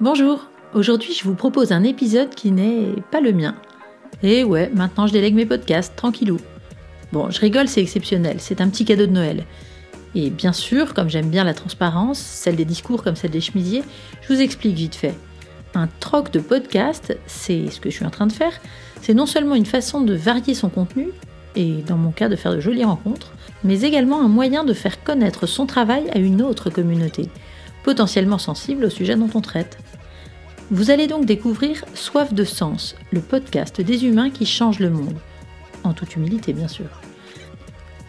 Bonjour, aujourd'hui je vous propose un épisode qui n'est pas le mien. Et ouais, maintenant je délègue mes podcasts, tranquillou. Bon, je rigole, c'est exceptionnel, c'est un petit cadeau de Noël. Et bien sûr, comme j'aime bien la transparence, celle des discours comme celle des chemisiers, je vous explique vite fait. Un troc de podcast, c'est ce que je suis en train de faire, c'est non seulement une façon de varier son contenu, et dans mon cas de faire de jolies rencontres, mais également un moyen de faire connaître son travail à une autre communauté, potentiellement sensible au sujet dont on traite. Vous allez donc découvrir Soif de sens, le podcast des humains qui changent le monde. En toute humilité, bien sûr.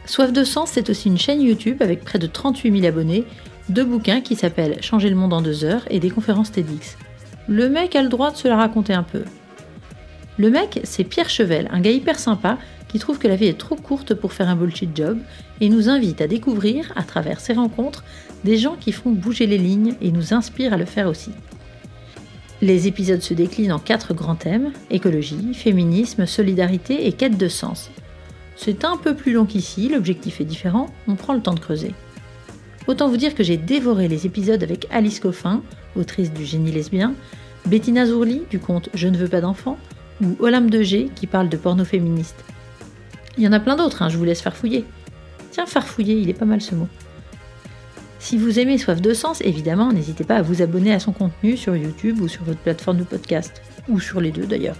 Soif de sens, c'est aussi une chaîne YouTube avec près de 38 000 abonnés, deux bouquins qui s'appellent Changer le monde en deux heures et des conférences TEDx. Le mec a le droit de se la raconter un peu. Le mec, c'est Pierre Chevel, un gars hyper sympa qui trouve que la vie est trop courte pour faire un bullshit job et nous invite à découvrir, à travers ses rencontres, des gens qui font bouger les lignes et nous inspirent à le faire aussi. Les épisodes se déclinent en quatre grands thèmes écologie, féminisme, solidarité et quête de sens. C'est un peu plus long qu'ici, l'objectif est différent, on prend le temps de creuser. Autant vous dire que j'ai dévoré les épisodes avec Alice Coffin, autrice du Génie lesbien, Bettina Zourli du conte Je ne veux pas d'enfant, ou Olympe de G qui parle de porno féministe. Il y en a plein d'autres, hein, je vous laisse farfouiller. Tiens, farfouiller, il est pas mal ce mot. Si vous aimez Soif de Sens, évidemment, n'hésitez pas à vous abonner à son contenu sur YouTube ou sur votre plateforme de podcast, ou sur les deux d'ailleurs.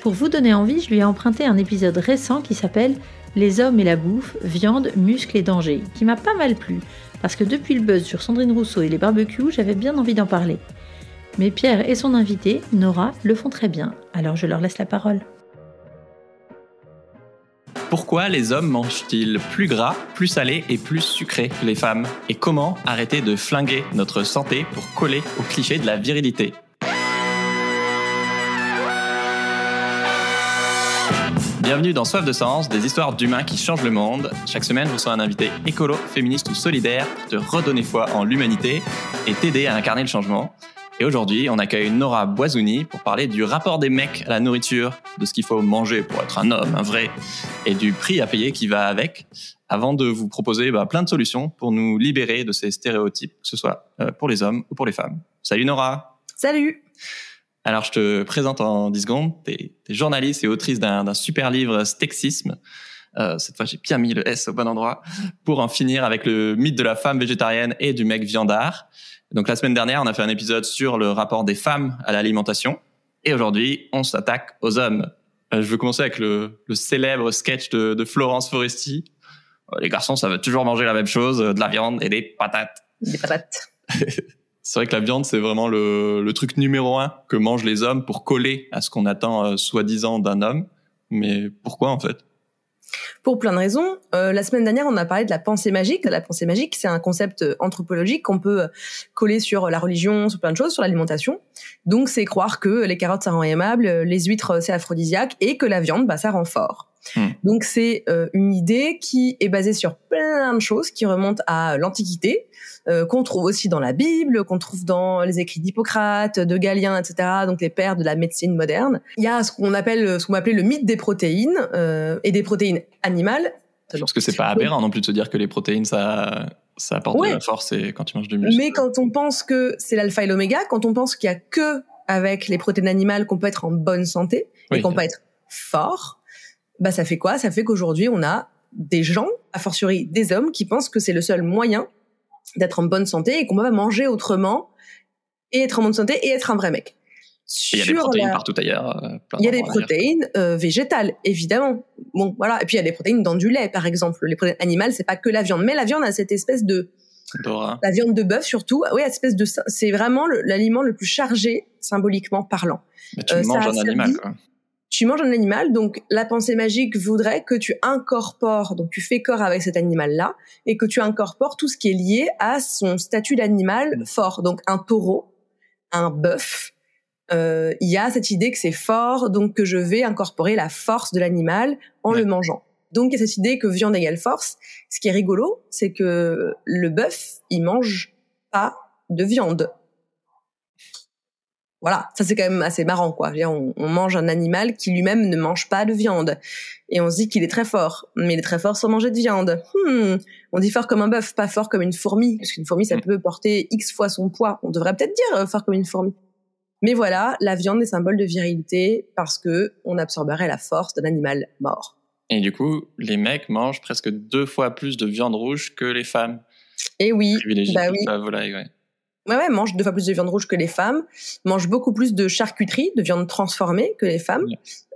Pour vous donner envie, je lui ai emprunté un épisode récent qui s'appelle Les hommes et la bouffe, viande, muscles et danger, qui m'a pas mal plu, parce que depuis le buzz sur Sandrine Rousseau et les barbecues, j'avais bien envie d'en parler. Mais Pierre et son invité, Nora, le font très bien, alors je leur laisse la parole. Pourquoi les hommes mangent-ils plus gras, plus salé et plus sucré que les femmes? Et comment arrêter de flinguer notre santé pour coller au cliché de la virilité? Bienvenue dans Soif de Sens, des histoires d'humains qui changent le monde. Chaque semaine, je reçois un invité écolo, féministe ou solidaire pour te redonner foi en l'humanité et t'aider à incarner le changement. Et aujourd'hui, on accueille Nora Boisouni pour parler du rapport des mecs à la nourriture, de ce qu'il faut manger pour être un homme, un vrai, et du prix à payer qui va avec, avant de vous proposer bah, plein de solutions pour nous libérer de ces stéréotypes, que ce soit euh, pour les hommes ou pour les femmes. Salut Nora. Salut. Alors je te présente en 10 secondes, tu es, journaliste et autrice d'un super livre Stexisme, euh, cette fois, j'ai bien mis le S au bon endroit pour en finir avec le mythe de la femme végétarienne et du mec viandard. Donc la semaine dernière, on a fait un épisode sur le rapport des femmes à l'alimentation. Et aujourd'hui, on s'attaque aux hommes. Euh, je veux commencer avec le, célèbre sketch de, Florence Foresti. Euh, les garçons, ça veut toujours manger la même chose, euh, de la viande et des patates. Des patates. c'est vrai que la viande, c'est vraiment le, truc numéro un que mangent les hommes pour coller à ce qu'on attend soi-disant d'un homme. Mais pourquoi en fait? Pour plein de raisons. Euh, la semaine dernière, on a parlé de la pensée magique. La pensée magique, c'est un concept euh, anthropologique qu'on peut euh, coller sur la religion, sur plein de choses, sur l'alimentation. Donc, c'est croire que les carottes, ça rend aimable, les huîtres, c'est aphrodisiaque, et que la viande, bah, ça rend fort. Hmm. Donc, c'est une idée qui est basée sur plein de choses qui remontent à l'Antiquité, euh, qu'on trouve aussi dans la Bible, qu'on trouve dans les écrits d'Hippocrate, de Galien, etc. Donc les pères de la médecine moderne. Il y a ce qu'on appelle, ce qu'on appelait le mythe des protéines euh, et des protéines animales. Parce que c'est pas aberrant non plus de se dire que les protéines ça ça apporte de la force et quand tu manges du muscle. Mais quand on pense que c'est l'alpha et l'oméga, quand on pense qu'il y a que avec les protéines animales qu'on peut être en bonne santé et qu'on peut être fort, bah ça fait quoi? Ça fait qu'aujourd'hui on a des gens, a fortiori des hommes, qui pensent que c'est le seul moyen d'être en bonne santé et qu'on va manger autrement et être en bonne santé et être un vrai mec. Il y a des protéines partout ailleurs. Euh, il y a des protéines euh, végétales, évidemment. Bon, voilà. Et puis il y a des protéines dans du lait, par exemple. Les protéines animales, c'est pas que la viande, mais la viande a cette espèce de la viande de bœuf surtout. Oui, espèce de. C'est vraiment l'aliment le, plus chargé symboliquement parlant. Mais tu euh, manges un animal, quoi tu manges un animal, donc la pensée magique voudrait que tu incorpores, donc tu fais corps avec cet animal-là, et que tu incorpores tout ce qui est lié à son statut d'animal mm. fort. Donc un taureau, un bœuf, euh, il y a cette idée que c'est fort, donc que je vais incorporer la force de l'animal en le mangeant. Donc il y a cette idée que viande égale force. Ce qui est rigolo, c'est que le bœuf, il mange pas de viande. Voilà, ça c'est quand même assez marrant, quoi. On, on mange un animal qui lui-même ne mange pas de viande. Et on se dit qu'il est très fort. Mais il est très fort sans manger de viande. Hmm. On dit fort comme un bœuf, pas fort comme une fourmi. Parce qu'une fourmi, ça mm. peut porter X fois son poids. On devrait peut-être dire euh, fort comme une fourmi. Mais voilà, la viande est symbole de virilité parce que on absorberait la force d'un animal mort. Et du coup, les mecs mangent presque deux fois plus de viande rouge que les femmes. Et oui, bah oui. La volaille, ouais. Ouais, ouais, mangent deux fois plus de viande rouge que les femmes, mangent beaucoup plus de charcuterie, de viande transformée que les femmes,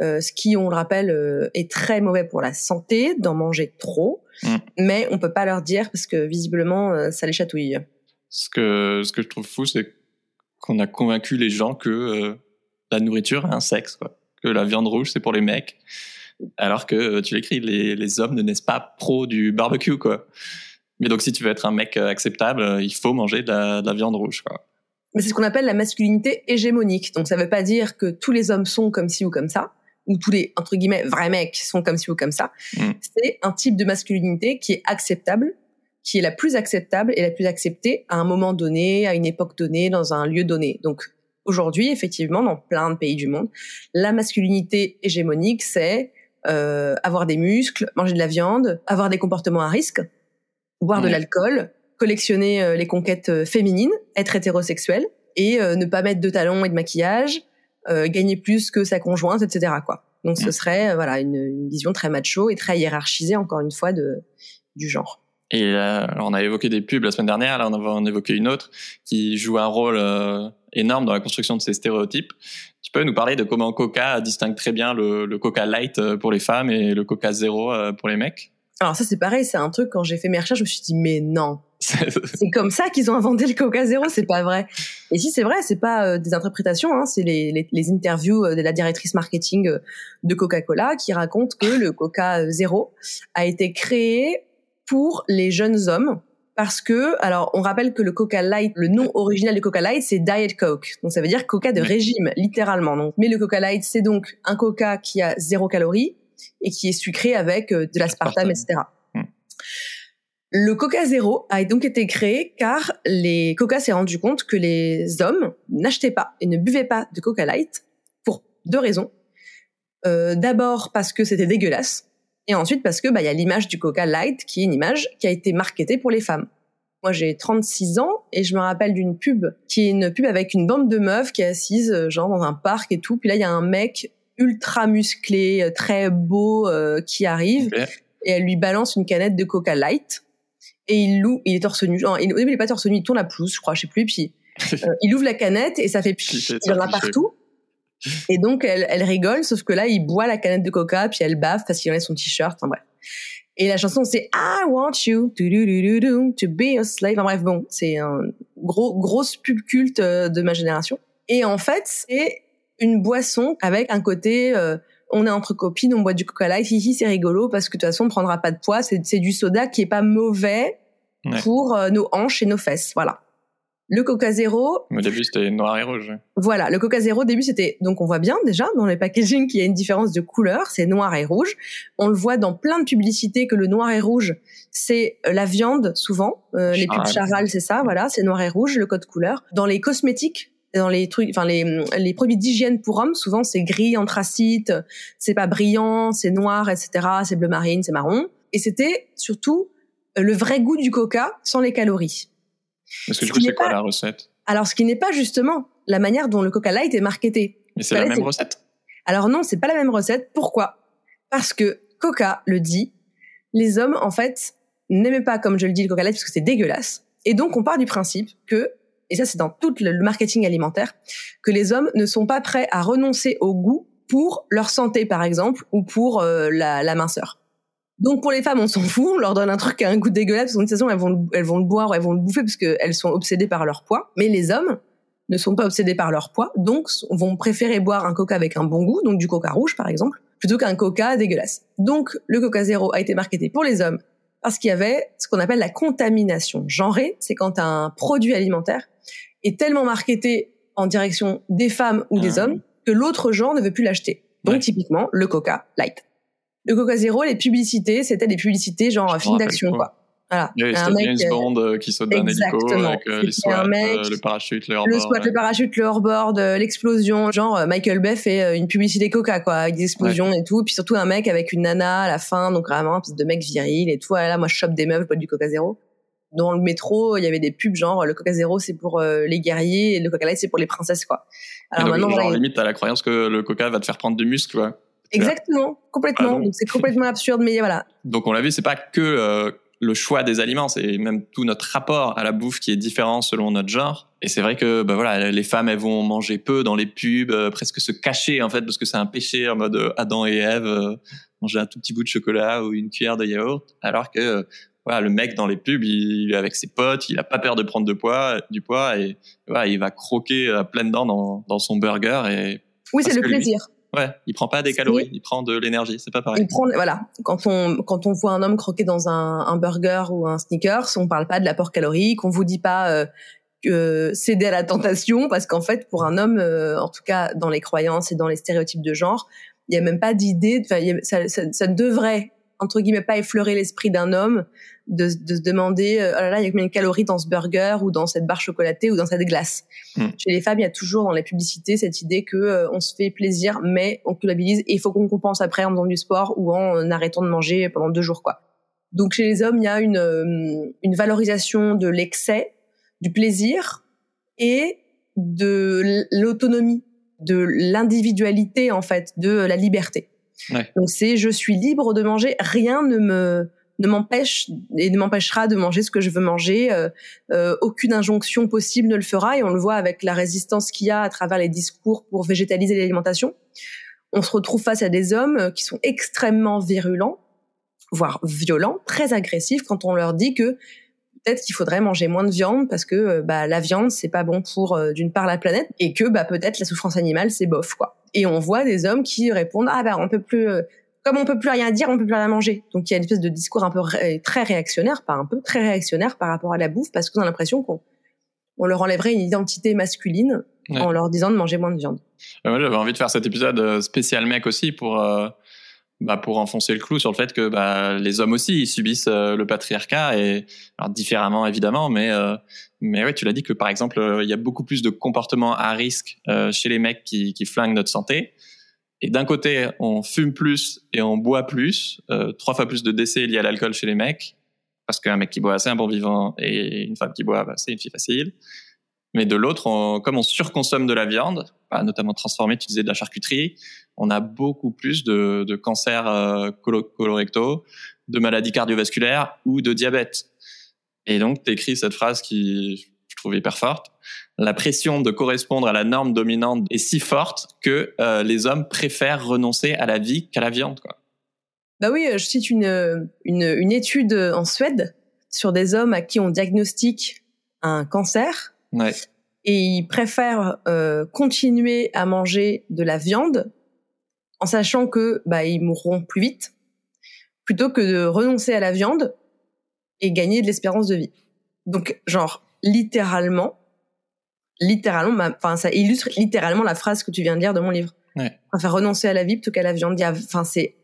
euh, ce qui, on le rappelle, euh, est très mauvais pour la santé d'en manger trop, mm. mais on peut pas leur dire parce que visiblement euh, ça les chatouille. Ce que ce que je trouve fou, c'est qu'on a convaincu les gens que la nourriture a un sexe, quoi, que la viande rouge c'est pour les mecs, alors que tu l'écris, les les hommes ne naissent pas pro du barbecue, quoi. Mais donc, si tu veux être un mec euh, acceptable, euh, il faut manger de la, viande rouge. Quoi. Mais c'est ce qu'on appelle la masculinité hégémonique. Donc, ça ne veut pas dire que tous les hommes sont comme ci ou comme ça, ou tous les entre guillemets vrais mecs sont comme ci ou comme ça. Mm. C'est un type de masculinité qui est acceptable, qui est la plus acceptable et la plus acceptée à un moment donné, à une époque donnée, dans un lieu donné. Donc, aujourd'hui, effectivement, dans plein de pays du monde, la masculinité hégémonique, c'est euh, avoir des muscles, manger de la viande, avoir des comportements à risque boire de l'alcool, collectionner euh, les conquêtes euh, féminines, être hétérosexuel et euh, ne pas mettre de talons et de maquillage, gagner plus que sa conjointe, etc. Quoi. Donc ce serait voilà une, une, vision très macho et très hiérarchisée encore une fois de du genre. Et alors on a évoqué des pubs la semaine dernière, là on va en évoquer une autre qui joue un rôle énorme dans la construction de ces stéréotypes. Tu peux nous parler de comment Coca distingue très bien le, le Coca Light pour les femmes et le Coca Zéro pour les mecs? Alors ça c'est pareil, c'est un truc quand j'ai fait mes recherches, je me suis dit mais non, c'est comme ça qu'ils ont inventé le Coca Zéro, c'est pas vrai. Et si c'est vrai, c'est pas euh, des interprétations, hein, c'est les, les, les, interviews euh, de la directrice marketing euh, de Coca-Cola qui raconte que le Coca Zéro a été créé pour les jeunes hommes parce que, alors, on rappelle que le Coca Light, le nom original du Coca Light, c'est Diet Coke. Donc, ça veut dire Coca de régime, littéralement. Donc, mais le Coca Light, c'est donc un Coca qui a zéro calorie, et qui est sucré avec euh, de l'aspartame, etc. Hmm. Le Coca Zéro a donc été créé car les Coca s'est rendu compte que les hommes n'achetaient pas et ne buvaient pas de Coca Light pour deux raisons. Euh, D'abord parce que c'était dégueulasse et ensuite parce que bah il y a l'image du Coca Light qui est une image qui a été marketée pour les femmes. Moi, j'ai 36 ans et je me rappelle d'une pub qui est une pub avec une bande de meufs qui est assise euh, genre dans un parc et tout. Puis là, il y a un mec ultra musclé, euh, très beau euh, qui arrive et elle lui balance une canette de Coca Light et il loue, il est torse nu. au début il est pas torse nu, il tourne la pelouse, je crois, je sais plus. Puis euh, il ouvre la canette et ça fait il en a partout. Et donc elle, elle rigole, sauf que là il boit la canette de Coca puis elle bave parce qu'il enlève son t-shirt. Enfin bref. Et la chanson c'est I want you to be a slave. Enfin bref bon, c'est un gros grosse pub culte de ma génération. Et en fait c'est une boisson avec un côté euh, on est entre copines, on boit du Coca Light, hihi, c'est rigolo parce que de toute façon on prendra pas de poids, c'est, du soda qui est pas mauvais pour euh, nos hanches et nos fesses, voilà. Le Coca Zéro. Au début, c'était noir et rouge. Voilà. Le Coca Zéro, au début, c'était, donc on voit bien déjà dans les packaging qu'il y a une différence de couleur. C'est noir et rouge. On le voit dans plein de publicités que le noir et rouge, c'est euh, la viande, souvent. les pubs Charal, c'est ça, voilà. C'est noir et rouge, le code couleur. Dans les cosmétiques, dans les trucs, enfin les, les produits d'hygiène pour hommes, souvent c'est gris, anthracite, c'est pas brillant, c'est noir, etc. C'est bleu marine, c'est marron. Et c'était surtout euh, le vrai goût du Coca sans les calories. Parce que du coup, c'est quoi la recette? Alors, ce qui n'est pas justement la manière dont le Coca Light est marketé. Mais c'est la même recette? Alors non, c'est pas la même recette. Pourquoi? Parce que Coca le dit, les hommes en fait n'aimaient pas, comme je le dis, le Coca Light parce que c'est dégueulasse. Et donc, on part du principe que et ça c'est dans tout le marketing alimentaire, que les hommes ne sont pas prêts à renoncer au goût pour leur santé par exemple ou pour euh, la, minceur. Donc pour les femmes, on s'en fout, on leur donne un truc qui a un goût dégueulasse, parce que de toute façon elles vont, elles vont le boire, elles vont le bouffer parce qu'elles sont obsédées par leur poids. Mais les hommes ne sont pas obsédés par leur poids, donc vont préférer boire un coca avec un bon goût, donc du coca rouge par exemple, plutôt qu'un coca dégueulasse. Donc le coca zéro a été marketé pour les hommes parce qu'il y avait ce qu'on appelle la contamination genrée, c'est quand un produit alimentaire est tellement marketé en direction des femmes ou des ah. hommes que l'autre genre ne veut plus l'acheter. Donc typiquement le Coca Light. Le Coca Zéro, les publicités, c'était des publicités genre film d'action quoi. Voilà. Oui, Un mec, James euh, Bond euh, qui saute d'un hélico exactement. avec euh, les SWAT, mec euh, le parachute, le Le hors-bord. squat, le parachute, le hors-board, euh, l'explosion. Genre, euh, Michael Bay fait euh, une publicité Coca, quoi, avec des explosions et tout. Puis surtout un mec avec une nana à la fin, donc vraiment un petit de mec viril et tout. Et là, moi, je chope des meufs, je bois du Coca Zéro. Dans le métro, il y avait des pubs genre, le Coca Zéro, c'est pour euh, les guerriers et le Coca Light, c'est pour les princesses, quoi. Alors Donc, maintenant, genre, limite, t'as la croyance que le coca va te faire prendre du muscle, quoi. exactement, complètement. Ah donc c'est complètement absurde, mais voilà. Donc, on l'a vu, c'est pas que euh, le choix des aliments, c'est même tout notre rapport à la bouffe qui est différent selon notre genre. Et c'est vrai que, bah voilà, les femmes, elles vont manger peu dans les pubs, euh, presque se cacher, en fait, parce que c'est un péché en mode euh, Adam et Ève, euh, manger un tout petit bout de chocolat ou une cuillère de yaourt, alors que, euh, voilà, le mec dans les pubs, il, est avec ses potes, il a pas peur de prendre de poids, du poids, et voilà, il va croquer à pleines dents dans, dans son burger et Oui, c'est le lui- plaisir. Ouais, il prend pas des calories, il prend de l'énergie, c'est pas pareil. Il prend, voilà, quand on quand on voit un homme croquer dans un, un burger ou un sneakers, on parle pas de l'apport calorique, on vous dit pas euh, que céder à la tentation, parce qu'en fait, pour un homme, euh, en tout cas dans les croyances et dans les stéréotypes de genre, il y a même pas d'idée, enfin, ça, ça, ça devrait entre guillemets pas effleurer l'esprit d'un homme de, de se demander euh, oh là là il y a combien de calories dans ce burger ou dans cette barre chocolatée ou dans cette glace. Hmm. Chez les femmes, il y a toujours dans les publicités cette idée que euh, on se fait plaisir, mais on culpabilise et il faut qu'on compense après en faisant du sport ou en euh, arrêtant de manger pendant deux jours, quoi. Donc chez les hommes, il y a une, euh, une valorisation de l'excès, du plaisir et de l'autonomie, de l'individualité en fait, de la liberté. Ouais. Donc c'est je suis libre de manger, rien ne me ne m'empêche et ne m'empêchera de manger ce que je veux manger. Euh, euh, aucune injonction possible ne le fera et on le voit avec la résistance qu'il y a à travers les discours pour végétaliser l'alimentation. On se retrouve face à des hommes euh, qui sont extrêmement virulents, voire violents, très agressifs quand on leur dit que peut-être qu'il faudrait manger moins de viande parce que euh, bah, la viande c'est pas bon pour euh, d'une part la planète et que bah peut-être la souffrance animale c'est bof quoi. Et on voit des hommes qui répondent ah bah on peut plus euh, comme on peut plus rien dire, on peut plus rien manger. Donc il y a une espèce de discours un peu ré- très réactionnaire, pas un peu très réactionnaire par rapport à la bouffe, parce qu'on a l'impression qu'on on leur enlèverait une identité masculine Ouais. en leur disant de manger moins de viande. Euh, Moi, j'avais envie de faire cet épisode euh, spécial mec aussi pour euh, bah, pour enfoncer le clou sur le fait que bah, les hommes aussi ils subissent euh, le patriarcat et alors différemment évidemment, mais euh, mais ouais, tu l'as dit que par exemple euh, il y a beaucoup plus de comportements à risque euh, chez les mecs qui qui flinguent notre santé. Et d'un côté, on fume plus et on boit plus, trois fois plus de décès liés à l'alcool chez les mecs, parce qu'un mec qui boit, c'est un bon vivant, et une femme qui boit, bah, c'est une fille facile. Mais de l'autre, comme on surconsomme de la viande, bah, notamment transformée, tu disais de la charcuterie, on a beaucoup plus de, cancers euh, colo- colorectaux, de maladies cardiovasculaires ou de diabète. Et donc, tu écris cette phrase qui je trouve hyper forte. La pression de correspondre à la norme dominante est si forte que euh, les hommes préfèrent renoncer à la vie qu'à la viande. Quoi. Bah oui, je cite une, une étude en Suède sur des hommes à qui on diagnostique un cancer Ouais. et ils préfèrent euh, continuer à manger de la viande en sachant que bah ils mourront plus vite plutôt que de renoncer à la viande et gagner de l'espérance de vie. Donc genre littéralement littéralement enfin ça illustre littéralement la phrase que tu viens de lire de mon livre. Ouais. Je préfère renoncer à la vie plutôt qu'à la viande. Enfin c'est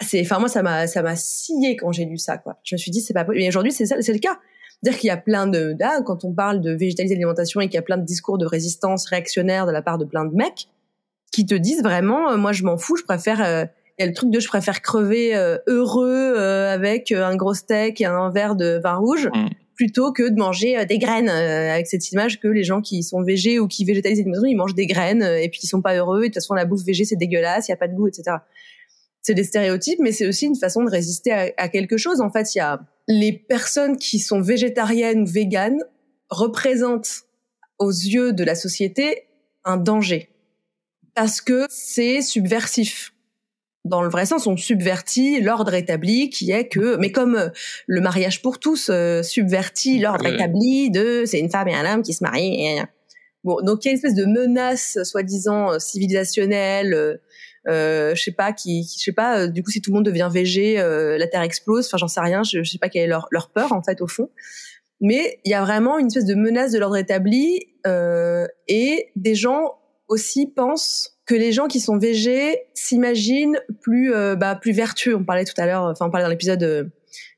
c'est enfin moi ça m'a ça m'a scié quand j'ai lu ça quoi. Je me suis dit c'est pas possible. Mais aujourd'hui c'est ça c'est le cas. Dire qu'il y a plein de là, quand on parle de végétaliser l'alimentation et qu'il y a plein de discours de résistance réactionnaire de la part de plein de mecs qui te disent vraiment euh, moi je m'en fous, je préfère euh, il y a le truc de je préfère crever euh, heureux euh, avec un gros steak et un verre de vin rouge Mm. plutôt que de manger des graines euh, avec cette image que les gens qui sont végés ou qui végétalisent l'alimentation, ils mangent des graines euh, et puis ils sont pas heureux et de toute façon la bouffe végé c'est dégueulasse, il y a pas de goût etc c'est des stéréotypes, mais c'est aussi une façon de résister à, à quelque chose. En fait, il y a les personnes qui sont végétariennes ou véganes représentent aux yeux de la société un danger parce que c'est subversif. Dans le vrai sens, on subvertit l'ordre établi qui est que, mais comme euh, le mariage pour tous euh, subvertit l'ordre établi de c'est une femme et un homme qui se marient. et- Bon, donc il y a une espèce de menace soi-disant euh, civilisationnelle, euh, euh, je sais pas qui, qui- je sais pas euh, du coup si tout le monde devient végé euh, la terre explose enfin j'en sais rien je, je sais pas quelle est leur, leur peur en fait au fond mais il y a vraiment une espèce de menace de l'ordre établi euh, et des gens aussi pensent que les gens qui sont végés s'imaginent plus euh, bah, plus vertueux on parlait tout à l'heure enfin on parlait dans l'épisode euh,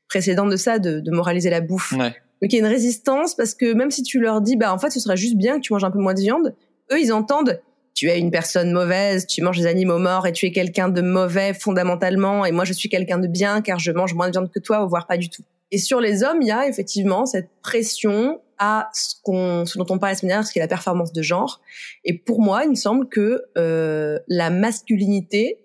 précédente de ça, de, de moraliser la bouffe. Ouais. Donc il y a une résistance parce que même si tu leur dis, bah en fait, ce serait juste bien que tu manges un peu moins de viande, eux, ils entendent, tu es une personne mauvaise, tu manges des animaux morts et tu es quelqu'un de mauvais fondamentalement, et moi je suis quelqu'un de bien car je mange moins de viande que toi, voire pas du tout. Et sur les hommes, il y a effectivement cette pression à ce, qu'on, ce dont on parle la semaine dernière, ce qui est la performance de genre. Et pour moi, il me semble que euh, la masculinité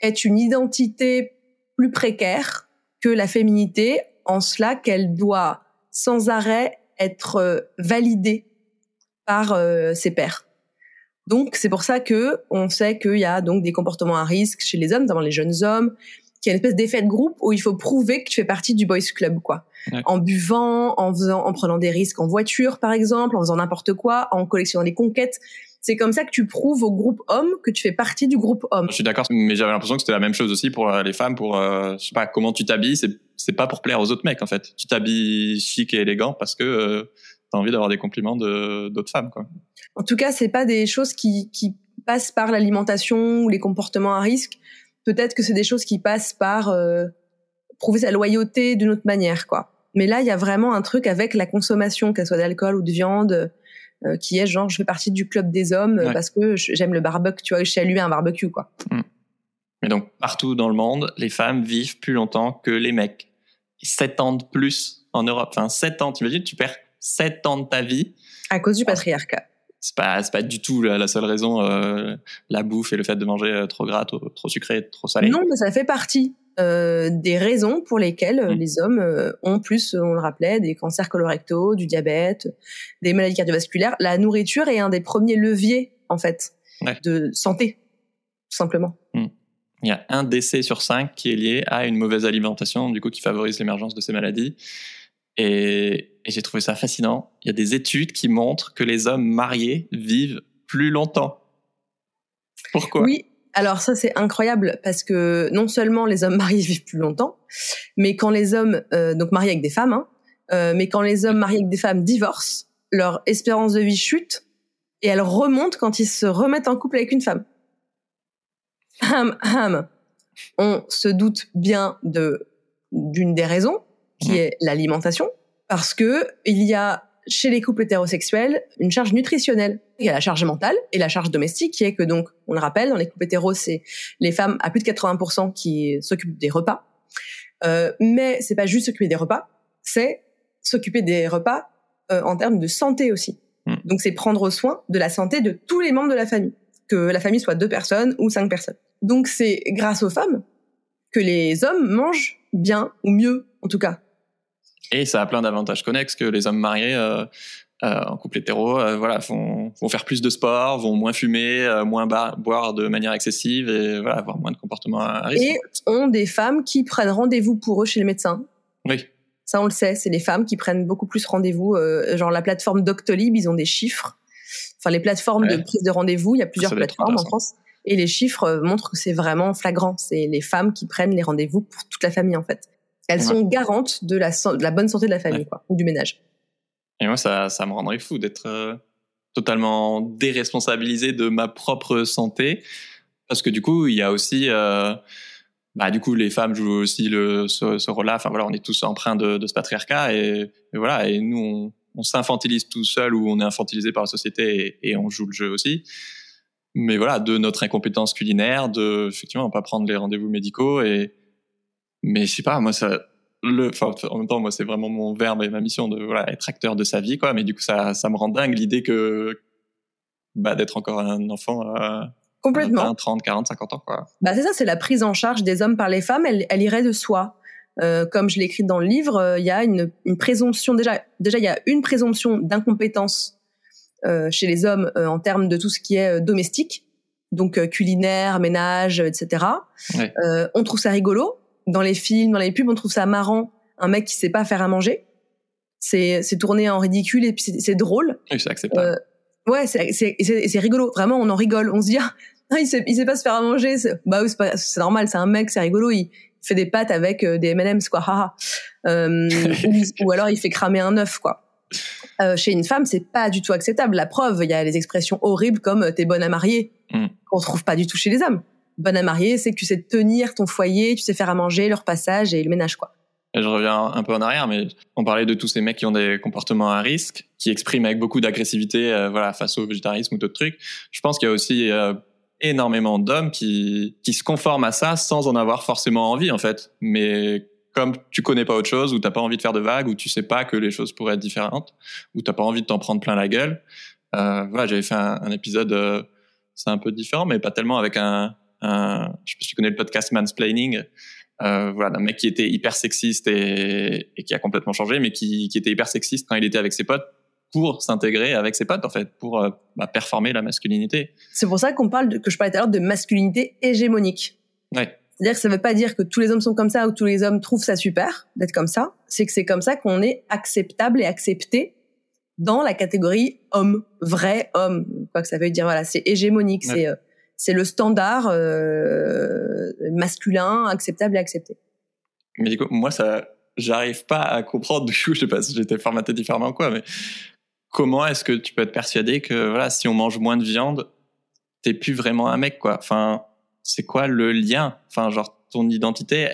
est une identité plus précaire que la féminité, en cela qu'elle doit sans arrêt être euh, validée par euh, ses pairs. Donc c'est pour ça que on sait qu'il y a donc des comportements à risque chez les hommes, notamment les jeunes hommes, qu'il y a une espèce d'effet de groupe où il faut prouver que tu fais partie du boys club, quoi. Ouais. En buvant, en faisant, en prenant des risques en voiture, par exemple, en faisant n'importe quoi, en collectionnant des conquêtes. C'est comme ça que tu prouves au groupe homme que tu fais partie du groupe homme. Je suis d'accord, mais j'avais l'impression que c'était la même chose aussi pour euh, les femmes. Pour euh, je sais pas comment tu t'habilles, c'est c'est pas pour plaire aux autres mecs en fait. Tu t'habilles chic et élégant parce que euh, t'as envie d'avoir des compliments de d'autres femmes quoi. En tout cas, c'est pas des choses qui, qui passent par l'alimentation ou les comportements à risque. Peut-être que c'est des choses qui passent par euh, prouver sa loyauté d'une autre manière, quoi. Mais là, il y a vraiment un truc avec la consommation, qu'elle soit d'alcool ou de viande, euh, qui est genre, je fais partie du club des hommes Ouais. parce que j'aime le barbecue, tu vois, je suis allumé un barbecue, quoi. Mais donc partout dans le monde, les femmes vivent plus longtemps que les mecs. 7 ans de plus en Europe. Enfin 7 ans, t'imagines, tu perds 7 ans de ta vie. À cause du patriarcat. C'est pas c'est pas du tout la, la seule raison euh, la bouffe et le fait de manger euh, trop gras, trop, trop sucré, trop salé. Non, mais ça fait partie euh, des raisons pour lesquelles Mm. les hommes euh, ont plus, on le rappelait, des cancers colorectaux, du diabète, des maladies cardiovasculaires. La nourriture est un des premiers leviers, en fait, Ouais. de santé, tout simplement. Il y a un décès sur cinq qui est lié à une mauvaise alimentation, du coup, qui favorise l'émergence de ces maladies. Et, et j'ai trouvé ça fascinant. Il y a des études qui montrent que les hommes mariés vivent plus longtemps. Pourquoi? Oui, alors ça c'est incroyable parce que non seulement les hommes mariés vivent plus longtemps, mais quand les hommes, euh, donc mariés avec des femmes, hein, euh, mais quand les hommes mariés avec des femmes divorcent, leur espérance de vie chute et elle remonte quand ils se remettent en couple avec une femme. Hum, hum. On se doute bien de d'une des raisons qui est l'alimentation parce que il y a chez les couples hétérosexuels une charge nutritionnelle. Il y a la charge mentale et la charge domestique qui est que donc, on le rappelle, dans les couples hétéros, c'est les femmes à plus de 80% qui s'occupent des repas. Euh, mais c'est pas juste s'occuper des repas, c'est s'occuper des repas euh, en termes de santé aussi. Mm. Donc c'est prendre soin de la santé de tous les membres de la famille, que la famille soit deux personnes ou cinq personnes. Donc c'est grâce aux femmes que les hommes mangent bien ou mieux en tout cas. Et ça a plein d'avantages connexes que les hommes mariés euh, euh, en couple hétéro euh, voilà, vont, vont faire plus de sport, vont moins fumer, euh, moins boire de manière excessive et voilà, avoir moins de comportements à risque. Et ont des femmes qui prennent rendez-vous pour eux chez le médecin. Oui, Ça, on le sait, c'est les femmes qui prennent beaucoup plus rendez-vous. euh, genre la plateforme Doctolib, ils ont des chiffres. Enfin, les plateformes de prise de rendez-vous, il y a plusieurs plateformes en. France. Et les chiffres euh, montrent que c'est vraiment flagrant. C'est les femmes qui prennent les rendez-vous pour toute la famille, en fait. Elles Ouais. sont garantes de la, san- de la bonne santé de la famille, Ouais. quoi, ou du ménage. Et moi, ça, ça me rendrait fou d'être euh, totalement déresponsabilisé de ma propre santé. Parce que du coup, il y a aussi. euh, bah, du coup, les femmes jouent aussi le, ce, ce rôle-là. Enfin, voilà, on est tous empreints de, de ce patriarcat. Et, et voilà, et nous, on, on s'infantilise tout seul ou on est infantilisé par la société et, et on joue le jeu aussi. Mais voilà, de notre incompétence culinaire, de effectivement pas prendre les rendez-vous médicaux et mais je sais pas, moi ça le enfin en même temps moi c'est vraiment mon verbe et ma mission de voilà être acteur de sa vie quoi, mais du coup ça ça me rend dingue l'idée que bah d'être encore un enfant à Complètement. 20, 30, 40, 50 ans quoi. Bah c'est ça, c'est la prise en charge des hommes par les femmes. Elle, elle irait de soi. Euh, comme je l'ai écrit dans le livre, euh, il y a une, une présomption déjà. Déjà, il y a une présomption d'incompétence euh, chez les hommes euh, en termes de tout ce qui est euh, domestique, donc euh, culinaire, ménage, euh, etc. Ouais. Euh, on trouve ça rigolo dans les films, dans les pubs, on trouve ça marrant. Un mec qui sait pas faire à manger, c'est c'est tourné en ridicule et puis c'est c'est drôle. Oui, c'est acceptable. Euh, ouais, c'est c'est rigolo. Vraiment, on en rigole. On se dit, ah, il sait il sait pas se faire à manger. C'est- Bah oui, c'est pas- c'est normal. C'est un mec, c'est rigolo. Il fait des pâtes avec euh, des M&M's quoi. haha. Euh, ou, ou alors il fait cramer un œuf quoi. Euh, chez une femme, c'est pas du tout acceptable. La preuve, il y a les expressions horribles comme euh, t'es bonne à marier, Mm. qu'on trouve pas du tout chez les hommes. Bonne à marier, c'est que tu sais tenir ton foyer, tu sais faire à manger, le repassage et le ménage quoi. je reviens un peu en arrière, mais on parlait de tous ces mecs qui ont des comportements à risque, qui expriment avec beaucoup d'agressivité, euh, voilà, face au végétarisme ou d'autres trucs. Je pense qu'il y a aussi euh, énormément d'hommes qui qui se conforment à ça sans en avoir forcément envie, en fait. Mais comme tu connais pas autre chose, ou t'as pas envie de faire de vagues, ou tu sais pas que les choses pourraient être différentes, ou t'as pas envie de t'en prendre plein la gueule. Euh, voilà, j'avais fait un, épisode, c'est un peu différent, mais pas tellement avec un, un, je sais pas si tu connais le podcast Mansplaining, euh, voilà, d'un mec qui était hyper sexiste et, et, qui a complètement changé, mais qui, qui était hyper sexiste quand il était avec ses potes pour s'intégrer avec ses potes en fait, pour euh, bah, performer la masculinité. C'est pour ça qu'on parle de, que je parlais tout à l'heure de masculinité hégémonique. Ouais. C'est-à-dire que ça veut pas dire que tous les hommes sont comme ça ou tous les hommes trouvent ça super d'être comme ça. C'est que c'est comme ça qu'on est acceptable et accepté dans la catégorie homme, vrai homme, quoi que ça veut dire. Voilà, c'est hégémonique, ouais. c'est euh, c'est le standard euh, masculin acceptable et accepté. Mais du coup, moi, ça, j'arrive pas à comprendre. Du coup, je sais pas si j'étais formaté différemment ou quoi, mais comment est-ce que tu peux être persuadé que voilà, si on mange moins de viande, t'es plus vraiment un mec, quoi? Enfin, c'est quoi le lien? Enfin, genre ton identité,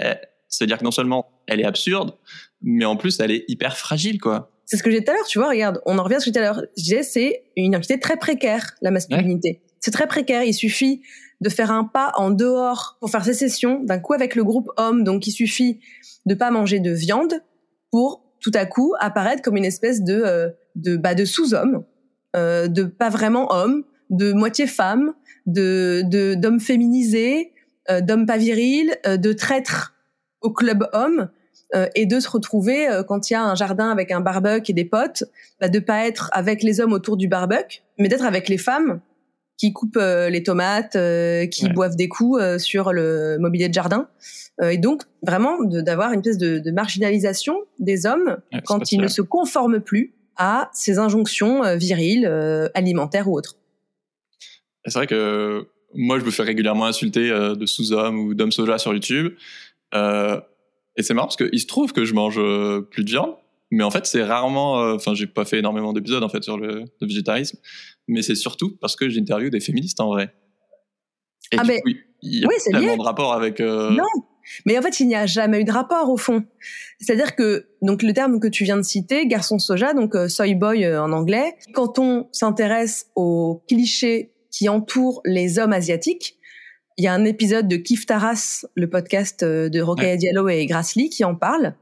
c'est-à-dire que non seulement elle est absurde, mais en plus elle est hyper fragile, quoi. C'est ce que j'ai tout à l'heure, tu vois. Regarde, on en revient à ce que j'ai tout à l'heure. Je disais, c'est une identité très précaire, la masculinité. Ouais c'est très précaire. Il suffit de faire un pas en dehors pour faire sécession d'un coup avec le groupe homme. Donc, il suffit de pas manger de viande pour tout à coup apparaître comme une espèce de euh, de bah, de sous-homme, euh, de pas vraiment homme, de moitié femme, de de d'homme féminisé, euh, d'homme pas viril, euh, de traître au club homme. Euh, et de se retrouver quand il y a un jardin avec un barbecue et des potes, bah, de pas être avec les hommes autour du barbecue, mais d'être avec les femmes qui coupent euh, les tomates, euh, qui ouais. boivent des coups euh, sur le mobilier de jardin. et donc, vraiment, d'avoir une espèce de, de, marginalisation des hommes ouais, quand ils ne se conforment plus à ces injonctions viriles, alimentaires ou autres. C'est vrai que moi, je me fais régulièrement insulter de sous-hommes ou d'hommes soja sur YouTube. et c'est marrant parce qu'il se trouve que je mange plus de viande, mais en fait, c'est rarement. Enfin, j'ai pas fait énormément d'épisodes en fait sur le, le végétarisme, mais c'est surtout parce que j'interviewe des féministes en vrai. Et ah du coup, il y a oui, lié. de rapport avec. Euh... Non, mais en fait, il n'y a jamais eu de rapport au fond. C'est-à-dire que donc le terme que tu viens de citer, garçon soja, donc euh, soy boy euh, en anglais, quand on s'intéresse aux clichés qui entourent les hommes asiatiques, il y a un épisode de Kif Taras, le podcast de Rokhaya ouais. Diallo et Grassley, qui en parle,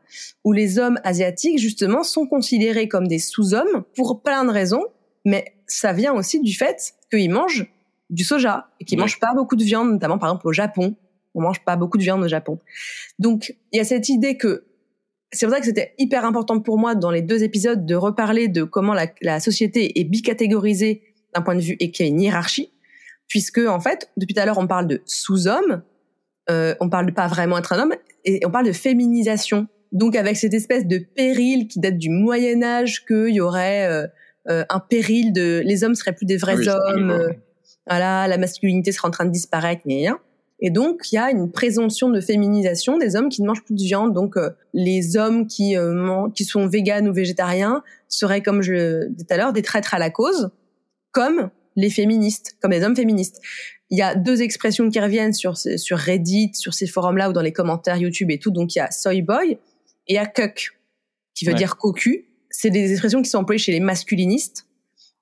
où les hommes asiatiques justement sont considérés comme des sous-hommes pour plein de raisons, mais ça vient aussi du fait qu'ils mangent du soja et qu'ils ouais. mangent pas beaucoup de viande, notamment par exemple au Japon. On mange pas beaucoup de viande au Japon. Donc il y a cette idée que c'est pour ça que c'était hyper important pour moi dans les deux épisodes de reparler de comment la, la société est bicatégorisée d'un point de vue et qu'il y a une hiérarchie, puisque en fait depuis tout à l'heure on parle de sous-homme, euh, on parle de pas vraiment être un homme et on parle de féminisation. Donc avec cette espèce de péril qui date du Moyen Âge qu'il y aurait euh, euh, un péril de les hommes seraient plus des vrais oui, hommes, euh, voilà, la masculinité serait en train de disparaître, mais rien. Et donc il y a une présomption de féminisation des hommes qui ne mangent plus de viande. Donc euh, les hommes qui euh, qui sont véganes ou végétariens seraient, comme je le disais tout à l'heure, des traîtres à la cause, comme les féministes, comme les hommes féministes. Il y a deux expressions qui reviennent sur sur Reddit, sur ces forums-là ou dans les commentaires YouTube et tout. Donc il y a soy boy et il y a cuck, qui veut ouais. dire cocu c'est des expressions qui sont employées chez les masculinistes,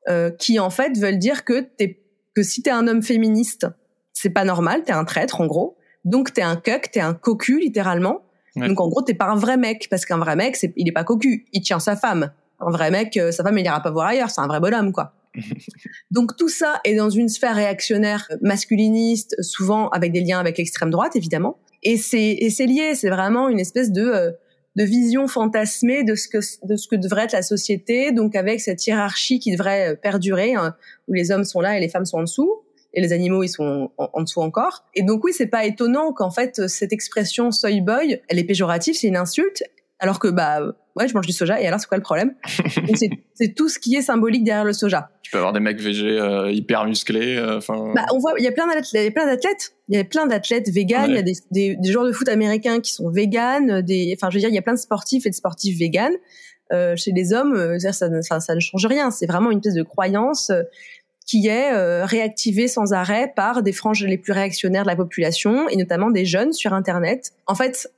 euh, qui en fait veulent dire que t'es que si t'es un homme féministe, c'est pas normal, t'es un traître en gros. Donc t'es un cuck, t'es un cocu littéralement. Ouais. Donc en gros t'es pas un vrai mec parce qu'un vrai mec, c'est il est pas cocu, il tient sa femme. Un vrai mec, euh, sa femme il ira pas voir ailleurs, c'est un vrai bonhomme quoi. Donc tout ça est dans une sphère réactionnaire masculiniste, souvent avec des liens avec l'extrême droite évidemment. Et c'est et c'est lié, c'est vraiment une espèce de euh, de vision fantasmée de ce que de ce que devrait être la société, donc avec cette hiérarchie qui devrait euh, perdurer, hein, où les hommes sont là et les femmes sont en dessous, et les animaux ils sont en, en dessous encore. Et donc oui, c'est pas étonnant qu'en fait cette expression soy boy, elle est péjorative, c'est une insulte, alors que bah ouais, je mange du soja et alors c'est quoi le problème? C'est tout ce qui est symbolique derrière le soja. Tu peux avoir des mecs végés euh, hyper musclés. Euh, enfin. Euh, bah on voit, il y a plein d'athlètes, il y a plein d'athlètes, il y a plein d'athlètes véganes, il ouais. y a des, des, des, joueurs de foot américains qui sont véganes, des, enfin je veux dire, il y a plein de sportifs et de sportifs véganes. Euh, chez les hommes, ça, ça, ça, ça ne change rien. C'est vraiment une pièce de croyance qui est euh, réactivée sans arrêt par des franges les plus réactionnaires de la population et notamment des jeunes sur Internet. En fait,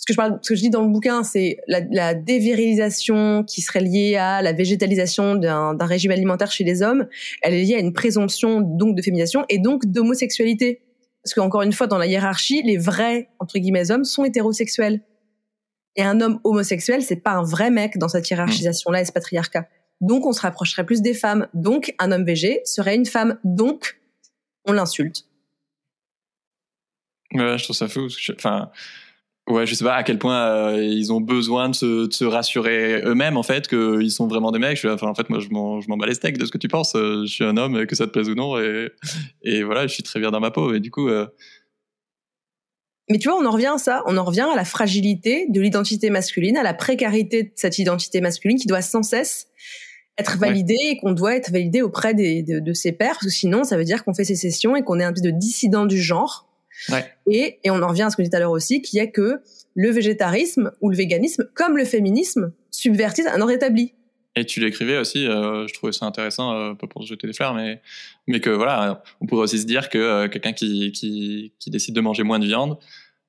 ce que je parle, ce que je dis dans le bouquin, c'est la, la, dévirilisation qui serait liée à la végétalisation d'un régime alimentaire chez les hommes. Elle est liée à une présomption donc de féminisation et donc d'homosexualité. Parce qu'encore une fois, dans la hiérarchie, les vrais entre guillemets hommes sont hétérosexuels. Et un homme homosexuel, c'est pas un vrai mec dans cette hiérarchisation-là et ce patriarcat. Donc, on se rapprocherait plus des femmes. Donc, un homme VG serait une femme. Donc, on l'insulte. Ouais, je trouve ça fou. Enfin, Ouais, je sais pas à quel point euh, ils ont besoin de se, de se rassurer eux-mêmes en fait qu'ils sont vraiment des mecs. Je enfin, en fait, moi, je m'en, je m'en bats les steaks de ce que tu penses. Euh, je suis un homme, que ça te plaise ou non, et, et voilà, je suis très bien dans ma peau. Et du coup. Euh... Mais tu vois, on en revient à ça. On en revient à la fragilité de l'identité masculine, à la précarité de cette identité masculine qui doit sans cesse être validée et qu'on doit être validée auprès des, de, de ses pairs, sinon, ça veut dire qu'on fait sécession et qu'on est un peu de dissident du genre et, et on en revient à ce que je disais tout à l'heure aussi, qui est que le végétarisme ou le véganisme, comme le féminisme, subvertissent un ordre établi. Et tu l'écrivais aussi, euh, je trouvais ça intéressant, euh, pas pour jeter des fleurs, mais, mais que voilà, on pourrait aussi se dire que euh, quelqu'un qui, qui, qui, décide de manger moins de viande,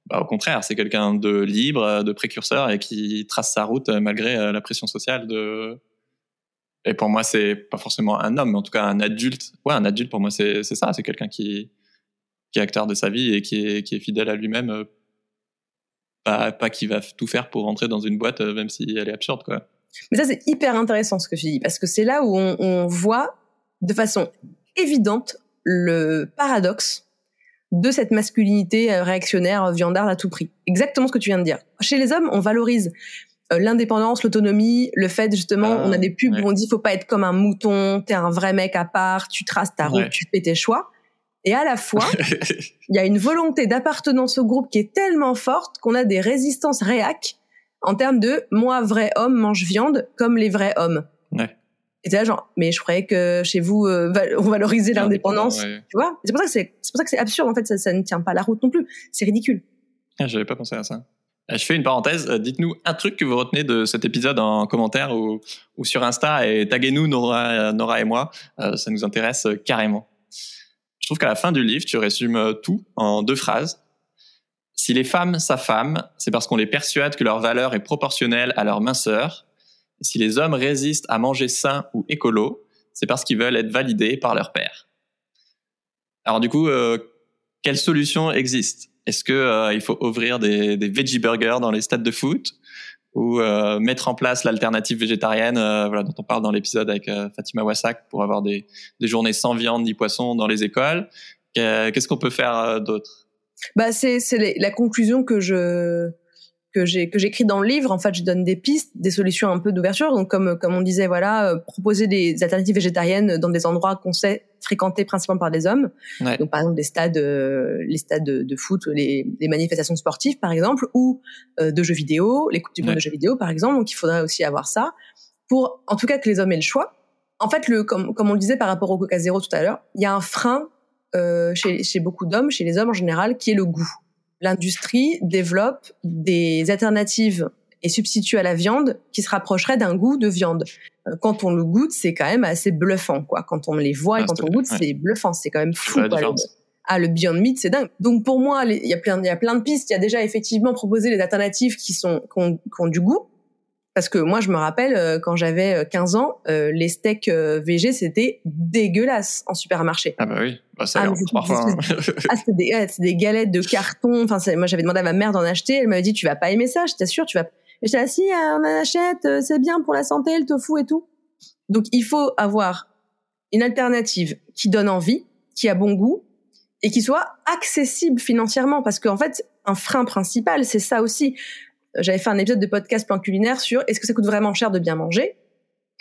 bah, au contraire, c'est quelqu'un de libre, de précurseur et qui trace sa route malgré la pression sociale de. Et pour moi, c'est pas forcément un homme, mais en tout cas un adulte. Ouais, un adulte pour moi, c'est ça, c'est quelqu'un qui, qui est acteur de sa vie et qui est, qui est fidèle à lui-même. Euh, pas, pas qui va tout faire pour rentrer dans une boîte, euh, même si elle est absurde, quoi. Mais ça, c'est hyper intéressant ce que tu dis, parce que c'est là où on, on, voit de façon évidente le paradoxe de cette masculinité euh, réactionnaire viandarde à tout prix. Exactement ce que tu viens de dire. Chez les hommes, on valorise l'indépendance, l'autonomie, le fait justement, ah, on a des pubs où on dit faut pas être comme un mouton, t'es un vrai mec à part, tu traces ta route, tu fais tes choix. Et à la fois, il y a une volonté d'appartenance au groupe qui est tellement forte qu'on a des résistances réac en termes de moi, vrai homme, mange viande comme les vrais hommes. Ouais. Et là, genre, mais je croyais que chez vous, euh, on valorisait l'indépendance. Tu vois? C'est pour ça que c'est, pour ça que c'est absurde. En fait, ça, ça, ne tient pas la route non plus. C'est ridicule. Ah, J'avais pas pensé à ça. Euh, je fais une parenthèse. Euh, dites-nous un truc que vous retenez de cet épisode en commentaire ou, ou sur Insta et taguez-nous Nora, Nora et moi. ça nous intéresse carrément. Trouve qu'à la fin du livre, tu résumes euh, tout en deux phrases. Si les femmes s'affament, c'est parce qu'on les persuade que leur valeur est proportionnelle à leur minceur. si les hommes résistent à manger sain ou écolo, c'est parce qu'ils veulent être validés par leur père. Alors du coup, euh, quelle solution existe? Est-ce que euh, il faut ouvrir des, des veggie burgers dans les stades de foot? Ou euh, mettre en place l'alternative végétarienne, euh, voilà, dont on parle dans l'épisode avec euh, Fatima Wassak pour avoir des, des, journées sans viande ni poisson dans les écoles. Qu'est-ce qu'on peut faire d'autre? Bah c'est la conclusion que je que j'ai que j'écris dans le livre. En fait, je donne des pistes, des solutions un peu d'ouverture. Donc comme comme on disait, voilà, proposer des alternatives végétariennes dans des endroits qu'on sait fréquentés principalement par des hommes. Donc par exemple des stades, euh, les stades de, foot, les, les, manifestations sportives par exemple, ou euh, de jeux vidéo, les coupes du monde de jeux vidéo par exemple. Donc il faudrait aussi avoir ça pour, en tout cas, que les hommes aient le choix. En fait, le comme comme on le disait par rapport au Coca Zéro tout à l'heure, il y a un frein euh, chez, chez beaucoup d'hommes, chez les hommes en général, qui est le goût. L'industrie développe des alternatives et substitue à la viande qui se rapprocherait d'un goût de viande. Euh, quand on le goûte, c'est quand même assez bluffant, quoi. Quand on les voit et ah, quand on goûte, c'est bluffant, c'est quand même fou. ah, le Beyond Meat, c'est dingue. Donc pour moi, il y a plein, il y a plein de pistes. Il y a déjà effectivement proposé les alternatives qui sont qui ont, qui ont du goût. Parce que moi, je me rappelle euh, quand j'avais 15 euh, ans, les steaks VG c'était dégueulasse en supermarché. Ah bah oui, bah, ça ah, parfois. Hein. ah, c'était des, des, galettes de carton. Enfin, moi, j'avais demandé à ma mère d'en acheter. Elle m'avait dit, tu vas pas aimer ça. Je t'assure, tu vas. J'étais assis, on en achète, euh, c'est bien pour la santé, le tofu et tout. Donc il faut avoir une alternative qui donne envie, qui a bon goût et qui soit accessible financièrement parce qu'en fait un frein principal c'est ça aussi. J'avais fait un épisode de podcast plan culinaire sur est-ce que ça coûte vraiment cher de bien manger